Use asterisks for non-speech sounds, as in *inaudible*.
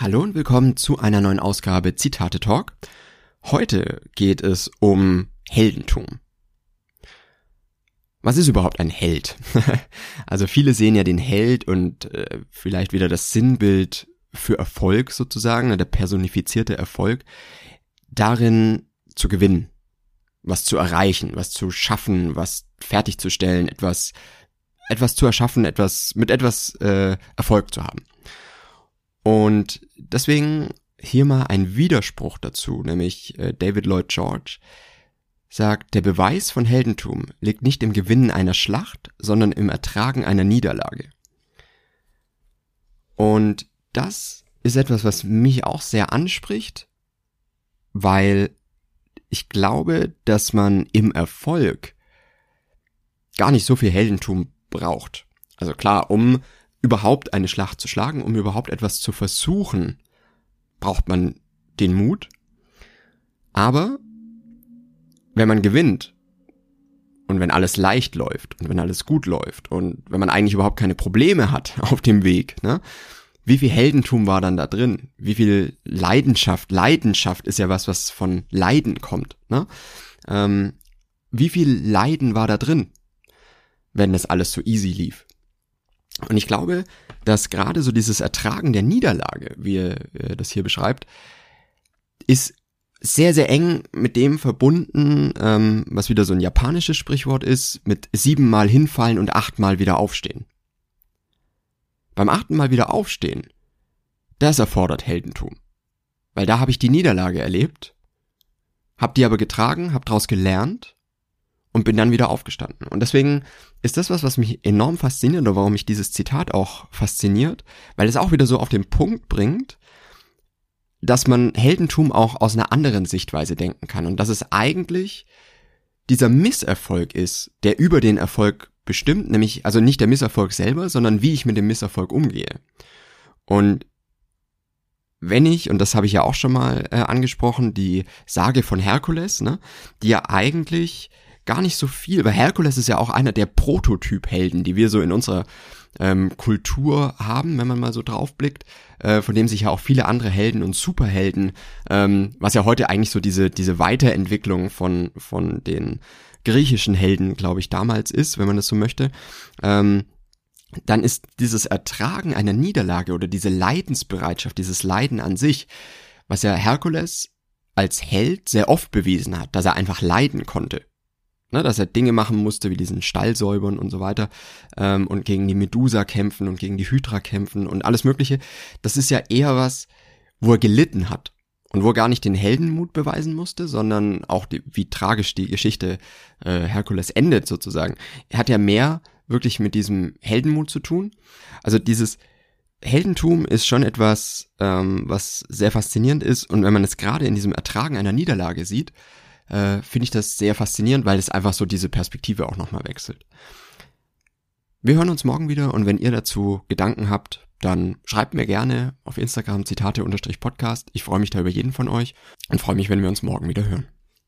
Hallo und willkommen zu einer neuen Ausgabe Zitate Talk. Heute geht es um Heldentum. Was ist überhaupt ein Held? *laughs* also viele sehen ja den Held und äh, vielleicht wieder das Sinnbild für Erfolg sozusagen, ne, der personifizierte Erfolg, darin zu gewinnen, was zu erreichen, was zu schaffen, was fertigzustellen, etwas, etwas zu erschaffen, etwas mit etwas äh, Erfolg zu haben. Und deswegen hier mal ein Widerspruch dazu, nämlich äh, David Lloyd George sagt, der Beweis von Heldentum liegt nicht im Gewinnen einer Schlacht, sondern im Ertragen einer Niederlage. Und das ist etwas, was mich auch sehr anspricht, weil ich glaube, dass man im Erfolg gar nicht so viel Heldentum braucht. Also klar, um überhaupt eine Schlacht zu schlagen, um überhaupt etwas zu versuchen, braucht man den Mut. Aber wenn man gewinnt und wenn alles leicht läuft und wenn alles gut läuft und wenn man eigentlich überhaupt keine Probleme hat *laughs* auf dem Weg, ne? Wie viel Heldentum war dann da drin? Wie viel Leidenschaft? Leidenschaft ist ja was, was von Leiden kommt, ne? Ähm, wie viel Leiden war da drin, wenn das alles so easy lief? Und ich glaube, dass gerade so dieses Ertragen der Niederlage, wie er das hier beschreibt, ist sehr, sehr eng mit dem verbunden, ähm, was wieder so ein japanisches Sprichwort ist, mit siebenmal hinfallen und achtmal wieder aufstehen. Beim achten Mal wieder aufstehen, das erfordert Heldentum. Weil da habe ich die Niederlage erlebt, hab die aber getragen, hab daraus gelernt und bin dann wieder aufgestanden. Und deswegen ist das was, was mich enorm fasziniert oder warum mich dieses Zitat auch fasziniert, weil es auch wieder so auf den Punkt bringt, dass man Heldentum auch aus einer anderen Sichtweise denken kann und dass es eigentlich dieser Misserfolg ist, der über den Erfolg bestimmt, nämlich also nicht der Misserfolg selber, sondern wie ich mit dem Misserfolg umgehe. Und wenn ich, und das habe ich ja auch schon mal äh, angesprochen, die Sage von Herkules, ne, die ja eigentlich gar nicht so viel, weil Herkules ist ja auch einer der Prototyp-Helden, die wir so in unserer ähm, Kultur haben, wenn man mal so draufblickt, äh, von dem sich ja auch viele andere Helden und Superhelden, ähm, was ja heute eigentlich so diese, diese Weiterentwicklung von, von den griechischen Helden, glaube ich, damals ist, wenn man das so möchte, ähm, dann ist dieses Ertragen einer Niederlage oder diese Leidensbereitschaft, dieses Leiden an sich, was ja Herkules als Held sehr oft bewiesen hat, dass er einfach leiden konnte ne, dass er Dinge machen musste, wie diesen Stall säubern und so weiter, ähm, und gegen die Medusa kämpfen und gegen die Hydra kämpfen und alles Mögliche. Das ist ja eher was, wo er gelitten hat. Und wo er gar nicht den Heldenmut beweisen musste, sondern auch die, wie tragisch die Geschichte äh, Herkules endet sozusagen. Er hat ja mehr wirklich mit diesem Heldenmut zu tun. Also dieses Heldentum ist schon etwas, ähm, was sehr faszinierend ist. Und wenn man es gerade in diesem Ertragen einer Niederlage sieht, äh, finde ich das sehr faszinierend, weil es einfach so diese Perspektive auch nochmal wechselt. Wir hören uns morgen wieder und wenn ihr dazu Gedanken habt, dann schreibt mir gerne auf Instagram Zitate-Podcast. Ich freue mich da über jeden von euch und freue mich, wenn wir uns morgen wieder hören.